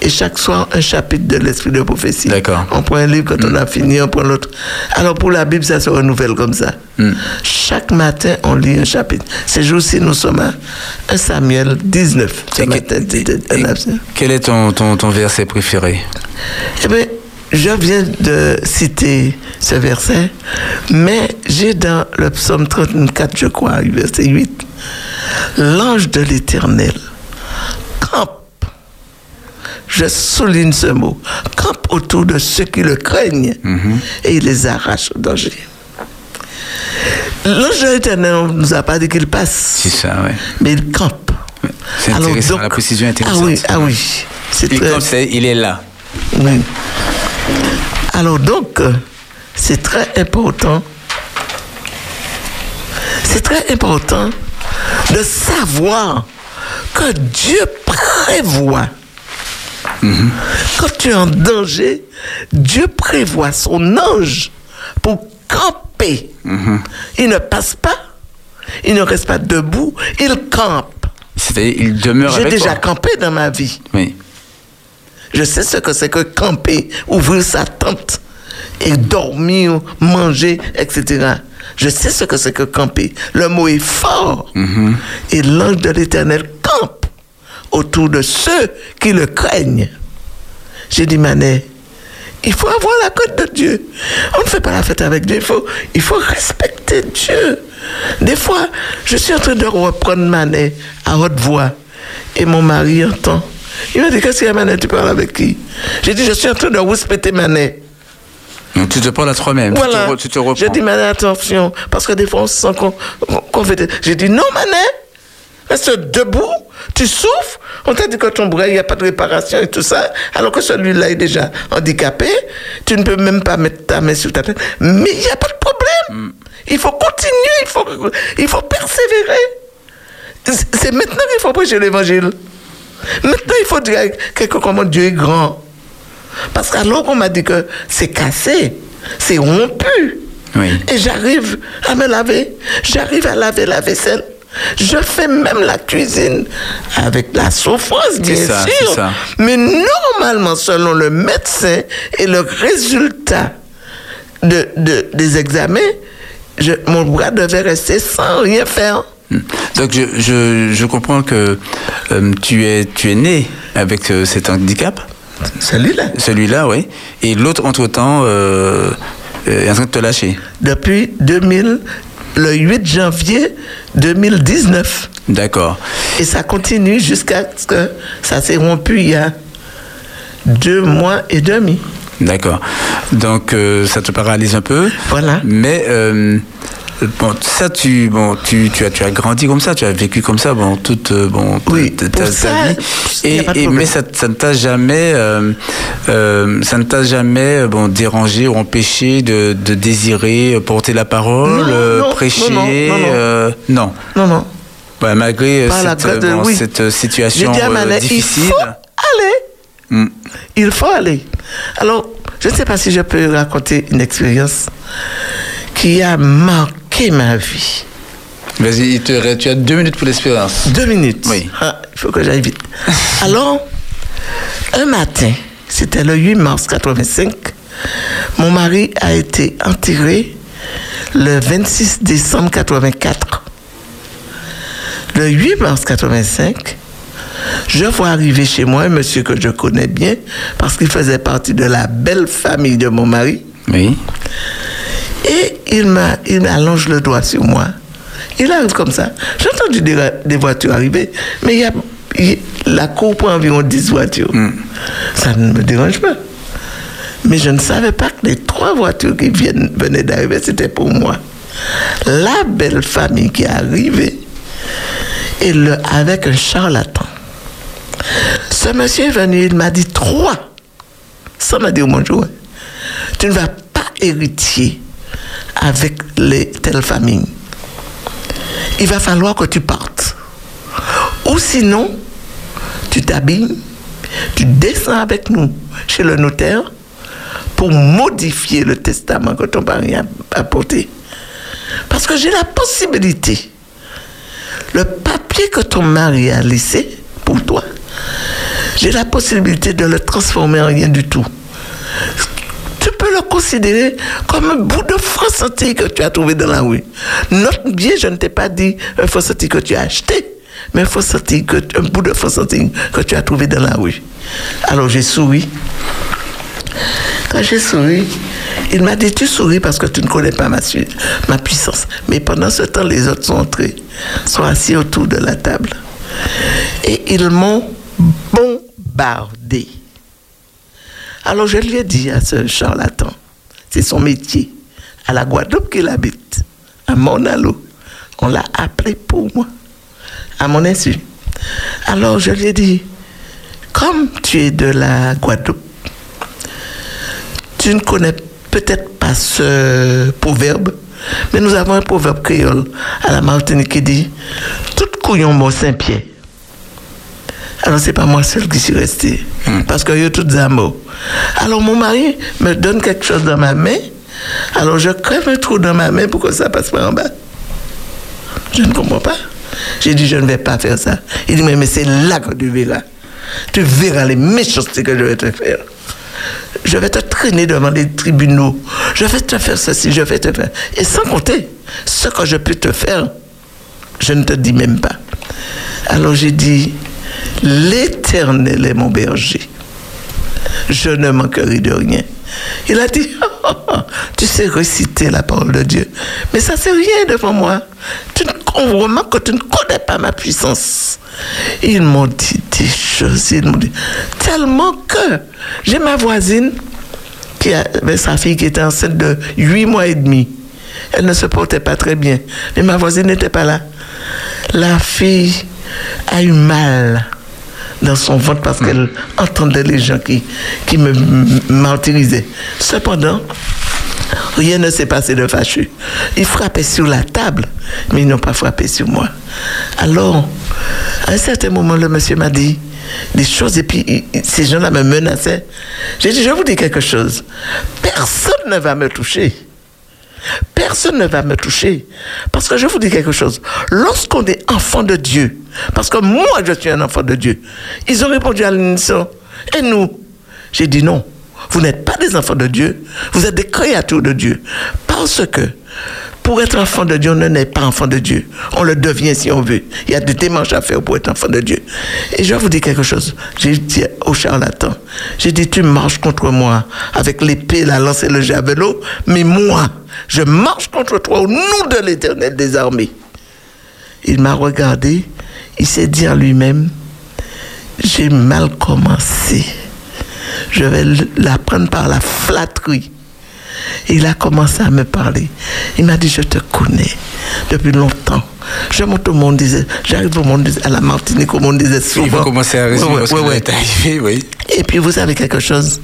et chaque soir un chapitre de l'esprit de prophétie. D'accord. On prend un livre quand on a fini, on prend l'autre. Alors pour la Bible, ça se renouvelle comme ça. Chaque matin, on lit un chapitre. Ces jours-ci, nous sommes à 1 Samuel 19. Ce Et matin, et. Quel est ton, ton, ton verset préféré? Eh bien, je viens de citer ce verset, mais j'ai dans le psaume 34, je crois, verset 8, l'ange de l'éternel campe, je souligne ce mot, campe autour de ceux qui le craignent et il les arrache au danger. L'ange on ne nous a pas dit qu'il passe, C'est ça, ouais. mais il campe. C'est Alors, donc- la précision est Ah intéressante. oui, ah oui. C'est Et très- c'est, il est là. oui. Alors donc, euh, c'est très important. C'est très important de savoir que Dieu prévoit. Quand tu es en danger, Dieu prévoit son ange pour camper. Il ne passe pas, il ne reste pas debout, il campe. C'est-à-dire, il demeure J'ai déjà toi. campé dans ma vie. Oui. Je sais ce que c'est que camper, ouvrir sa tente et dormir, manger, etc. Je sais ce que c'est que camper. Le mot est fort. Et l'ange de l'Éternel campe autour de ceux qui le craignent. J'ai dit, Manet, il faut avoir la code de Dieu. On ne fait pas la fête avec Dieu. Il faut, il faut respecter Dieu. Des fois, je suis en train de reprendre Manet à haute voix. Et mon mari entend. Il m'a dit, qu'est-ce qu'il y a, Manet? Tu parles avec qui? J'ai dit, je suis en train de respecter Manet. Donc tu te parles à toi-même. Tu te Tu reprends. J'ai dit, Manet, attention, parce que des fois, on se sent qu'on qu'on fait des- J'ai dit, non, Manet, reste debout, tu souffres. On t'a dit que ton bras, il n'y a pas de réparation et tout ça, alors que celui-là est déjà handicapé. Tu ne peux même pas mettre ta main sur ta tête. Mais il n'y a pas de problème. Il faut continuer, il faut, il faut persévérer. C'est maintenant qu'il faut prêcher l'évangile. Maintenant, il faut dire quelque comment Dieu est grand. Parce qu'alors qu'on m'a dit que c'est cassé, c'est rompu. Oui. Et j'arrive à me laver, j'arrive à laver la vaisselle. Je fais même la cuisine avec la souffrance, bien ça, sûr. ça. Mais normalement, selon le médecin et le résultat de, de- des examens, je- mon bras devait rester sans rien faire. Donc je, je, je comprends que euh, tu, es, tu es né avec euh, cet handicap, Celui-là. celui-là, oui, et l'autre, entre-temps, euh, est en train de te lâcher. Depuis 2000, le 8 janvier 2019. D'accord. Et ça continue jusqu'à ce que ça s'est rompu il y a deux mois et demi. D'accord. Donc euh, ça te paralyse un peu. Voilà. Mais euh, bon, ça tu bon tu, tu as tu as grandi comme ça, tu as vécu comme ça bon toute euh, bon ta- Oui, ta, pour ta ça, vie. Et, mais ça, ça ne t'a jamais euh, euh, ça ne t'a jamais bon dérangé ou empêché de, de désirer porter la parole, Non, non, prêcher non, non, non, malgré cette, bon, oui. cette situation mère, il difficile. faut aller. Hmm. Il faut aller. Alors, je ne sais pas si je peux raconter une expérience qui a marqué ma vie. Vas-y, tu as deux minutes pour l'expérience. Deux minutes. Oui. Ah, il faut que j'aille vite. Alors, un matin, c'était le 8 mars 85, mon mari a été enterré le 26 décembre 84. Le 8 mars 85, je vois arriver chez moi un monsieur que je connais bien parce qu'il faisait partie de la belle famille de mon mari. Oui. Et il m'a, il m'allonge le doigt sur moi. Il arrive comme ça. J'ai entendu des, des voitures arriver, mais il y a, la cour prend environ 10 voitures. Ça ne me dérange pas. Mais je ne savais pas que les trois voitures qui viennent, venaient d'arriver, c'était pour moi. La belle famille qui est arrivée, et le, avec un charlatan. Ce monsieur est venu, il m'a dit trois, sans me dire bonjour. Tu ne vas pas héritier avec les telles familles. Il va falloir que tu partes. Ou sinon, tu t'habilles, tu descends avec nous chez le notaire pour modifier le testament que ton mari a apporté. Parce que j'ai la possibilité, le papier que ton mari a laissé pour toi, j'ai la possibilité de le transformer en rien du tout. Considérer comme un bout de antique que tu as trouvé dans la rue. Note bien, je ne t'ai pas dit un faux antique que tu as acheté, mais un que- un bout de antique que tu as trouvé dans la rue. Alors j'ai souri. Quand j'ai souri, il m'a dit, tu souris parce que tu ne connais pas ma, ma puissance. Mais pendant ce temps, les autres sont entrés, sont assis autour de la table. Et ils m'ont bombardé. Alors je lui ai dit à ce charlatan, c'est son métier, à la Guadeloupe qu'il habite, à Monalo. On l'a appelé pour moi, à mon insu. Alors je lui ai dit, comme tu es de la Guadeloupe, tu ne connais peut-être pas ce proverbe, mais nous avons un proverbe créole à la Martinique qui dit Tout couillon mot Saint-Pierre. Alors, c'est pas moi seul qui suis resté. Parce que y a toutes amours. Alors, mon mari me donne quelque chose dans ma main. Alors, je crève un trou dans ma main pour que ça passe par en bas. Je ne comprends pas. J'ai dit, je ne vais pas faire ça. Il dit, mais, mais c'est là que tu verras. Tu verras les méchancetés que je vais te faire. Je vais te traîner devant les tribunaux. Je vais te faire ceci, je vais te faire. Et sans compter ce que je peux te faire, je ne te dis même pas. Alors j'ai dit, l'Éternel est mon berger. Je ne manquerai de rien. Il a dit, tu sais réciter la parole de Dieu, mais ça c'est rien devant moi. Tu ne, on remarque que tu ne connais pas ma puissance. Ils m'ont dit des choses, ils m'ont dit, tellement que j'ai ma voisine qui avait sa fille qui était enceinte de 8 mois et demi. Elle ne se portait pas très bien, mais ma voisine n'était pas là. La fille a eu mal dans son ventre parce qu'elle entendait les gens qui, qui me martyrisaient. Cependant, rien ne s'est passé de fâcheux. Ils frappaient sur la table, mais ils n'ont pas frappé sur moi. Alors, à un certain moment, le monsieur m'a dit, des choses et puis ces gens-là me menaçaient. J'ai dit, je vous dis quelque chose. Personne ne va me toucher. Personne ne va me toucher. Parce que je vous dis quelque chose. Lorsqu'on est enfant de Dieu, parce que moi je suis un enfant de Dieu, ils ont répondu à l'unisson. Et nous J'ai dit non. Vous n'êtes pas des enfants de Dieu. Vous êtes des créatures de Dieu. Parce que pour être enfant de Dieu, on n'est pas enfant de Dieu. On le devient si on veut. Il y a des démarches à faire pour être enfant de Dieu. Et je vais vous dire quelque chose. J'ai dit au charlatan, j'ai dit, tu marches contre moi avec l'épée, la lance et le javelot, mais moi, je marche contre toi au nom de l'éternel des armées. Il m'a regardé, il s'est dit en lui-même, j'ai mal commencé. Je vais la prendre par la flatterie. Il a commencé à me parler. Il m'a dit, je te connais depuis longtemps. Je monte au monde, disait, j'arrive au monde, à la Martinique, au monde disait souvent. Il faut commencer à résumer Ouais, parce ouais, ouais. arrivé, oui. Et puis, vous savez quelque chose?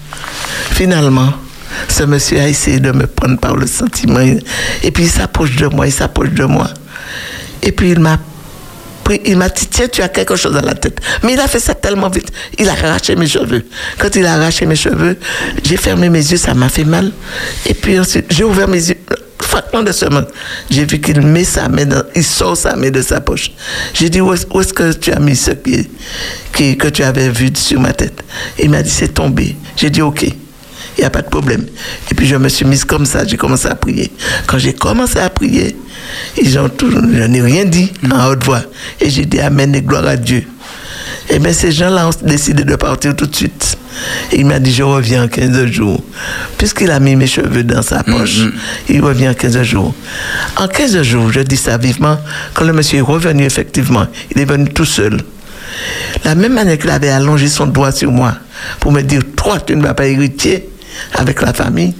Finalement, ce monsieur a essayé de me prendre par le sentiment. Et puis, il s'approche de moi, il s'approche de moi. Et puis, il m'a pris, il m'a dit, tiens, tu as quelque chose à la tête. Mais il a fait ça tellement vite. Il a arraché mes cheveux. Quand il a arraché mes cheveux, j'ai fermé mes yeux, ça m'a fait mal. Et puis ensuite, j'ai ouvert mes yeux. Fragment de seconde, j'ai vu qu'il met sa main, dans- il sort sa main de sa poche. J'ai dit, où est-ce où est-ce que tu as mis ce qui, qui- que tu avais vu sur ma tête? Il m'a dit, c'est tombé. J'ai dit, ok. Il n'y a pas de problème. Et puis je me suis mise comme ça, j'ai commencé à prier. Quand j'ai commencé à prier, ils ont tout, je n'ai rien dit en haute voix. Et j'ai dit Amen et gloire à Dieu. Et bien ces gens-là ont décidé de partir tout de suite. Et il m'a dit je reviens en 15 jours. Puisqu'il a mis mes cheveux dans sa poche, il revient en 15 jours. En 15 jours, je dis ça vivement, quand le monsieur est revenu effectivement, il est venu tout seul. La même manière qu'il avait allongé son doigt sur moi pour me dire, toi, tu ne vas pas hériter avec la famille.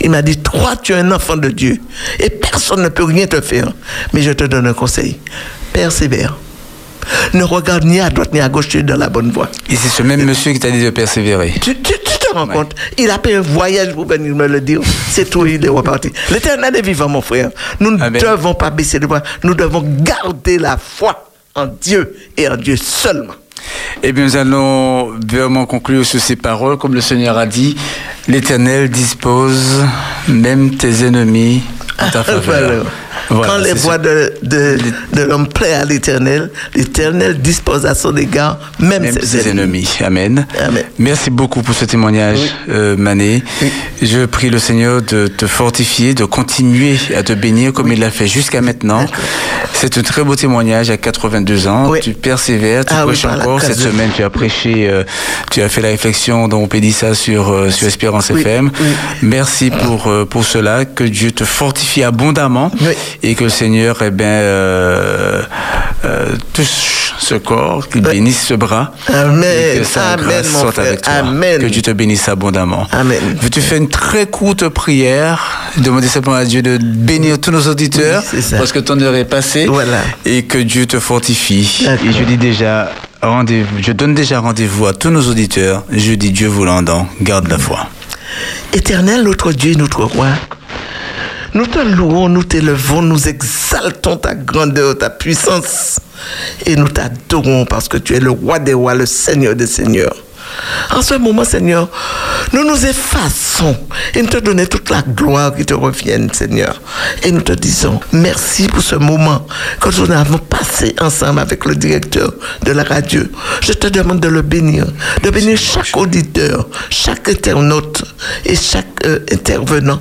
Il m'a dit, toi, tu es un enfant de Dieu et personne ne peut rien te faire. Mais je te donne un conseil. Persévère. Ne regarde ni à droite ni à gauche, tu es dans la bonne voie. Et c'est ce même monsieur qui t'a dit de persévérer. Tu, tu- tu te rends compte? Il a payé un voyage pour venir me le dire. C'est tout, il est reparti. L'éternel est vivant, mon frère. Nous ne devons pas baisser les bras. Nous devons garder la foi en Dieu et en Dieu seulement. Eh bien, nous allons vraiment conclure sur ces paroles. Comme le Seigneur a dit, l'Éternel dispose même tes ennemis en ta faveur. Voilà. Voilà, Quand les voies de, de, de l'homme plaît à l'éternel, l'éternel dispose à son égard même, même ses, ses ennemis. ennemis. Amen. Amen. Merci beaucoup pour ce témoignage, euh, Mané. Je prie le Seigneur de te fortifier, de continuer à te bénir comme il l'a fait jusqu'à maintenant. C'est un très beau témoignage à 82 ans. Oui. Tu persévères, tu Ah prêches encore. Cette semaine, tu as prêché, euh, tu as fait la réflexion dont on peut dire ça sur, euh, sur Espérance Oui, FM. oui. Merci pour, euh, pour cela. Que Dieu te fortifie abondamment Oui. et que le Seigneur, eh bien, euh, euh, touche ce corps, qu'il Oui. bénisse ce bras. Amen. Et que sa Amen, grâce soit frère. avec toi. Amen. Que Dieu te bénisse abondamment. Amen. Veux-tu faire une très courte prière, demander simplement à Dieu de bénir tous nos auditeurs, Oui, parce que ton heure est passée, Voilà. et que Dieu te fortifie. Et je dis déjà, je donne déjà rendez-vous à tous nos auditeurs. Je dis Dieu vous l'entend, garde la foi. Éternel, notre Dieu, notre roi, nous te louons, nous t'élevons, nous exaltons ta grandeur, ta puissance, et nous t'adorons parce que tu es le roi des rois, le Seigneur des seigneurs. En ce moment, Seigneur, nous nous effaçons et nous te donnons toute la gloire qui te revienne, Seigneur. Et nous te disons merci pour ce moment que nous avons passé ensemble avec le directeur de la radio. Je te demande de le bénir, de bénir chaque auditeur, chaque internaute et chaque euh, intervenant.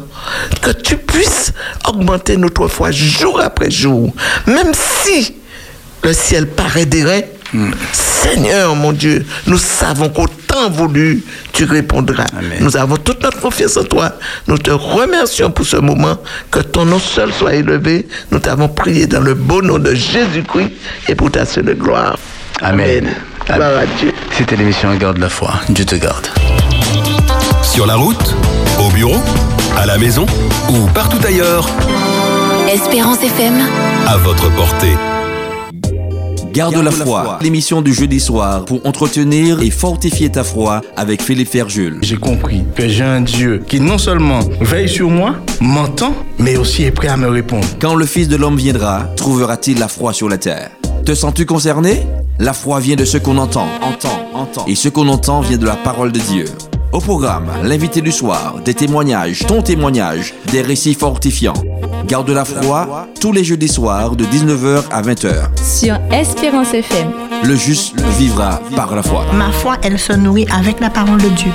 Que tu puisses augmenter notre foi jour après jour, même si le ciel paraît d'airain. Seigneur mon Dieu, nous savons qu'au temps voulu, tu répondras. Amen. Nous avons toute notre confiance en toi. Nous te remercions pour ce moment. Que ton nom seul soit élevé. Nous t'avons prié dans le beau nom de Jésus-Christ et pour ta seule gloire. Amen. Gloire à Dieu. C'était l'émission Garde la foi. Dieu te garde. Sur la route, au bureau, à la maison ou partout ailleurs, Espérance FM. à votre portée. Garde la foi, l'émission du jeudi soir pour entretenir et fortifier ta foi avec Philippe Ferjul. J'ai compris que j'ai un Dieu qui non seulement veille sur moi, m'entend, mais aussi est prêt à me répondre. Quand le Fils de l'homme viendra, trouvera-t-il la foi sur la terre? Te sens-tu concerné? La foi vient de ce qu'on entend, entend, entend. Et ce qu'on entend vient de la parole de Dieu. Au programme, l'invité du soir, des témoignages, ton témoignage, des récits fortifiants. Garde la foi tous les jeudis soirs de 19h à 20h. Sur Espérance FM. Le juste vivra par la foi. Ma foi, elle se nourrit avec la parole de Dieu.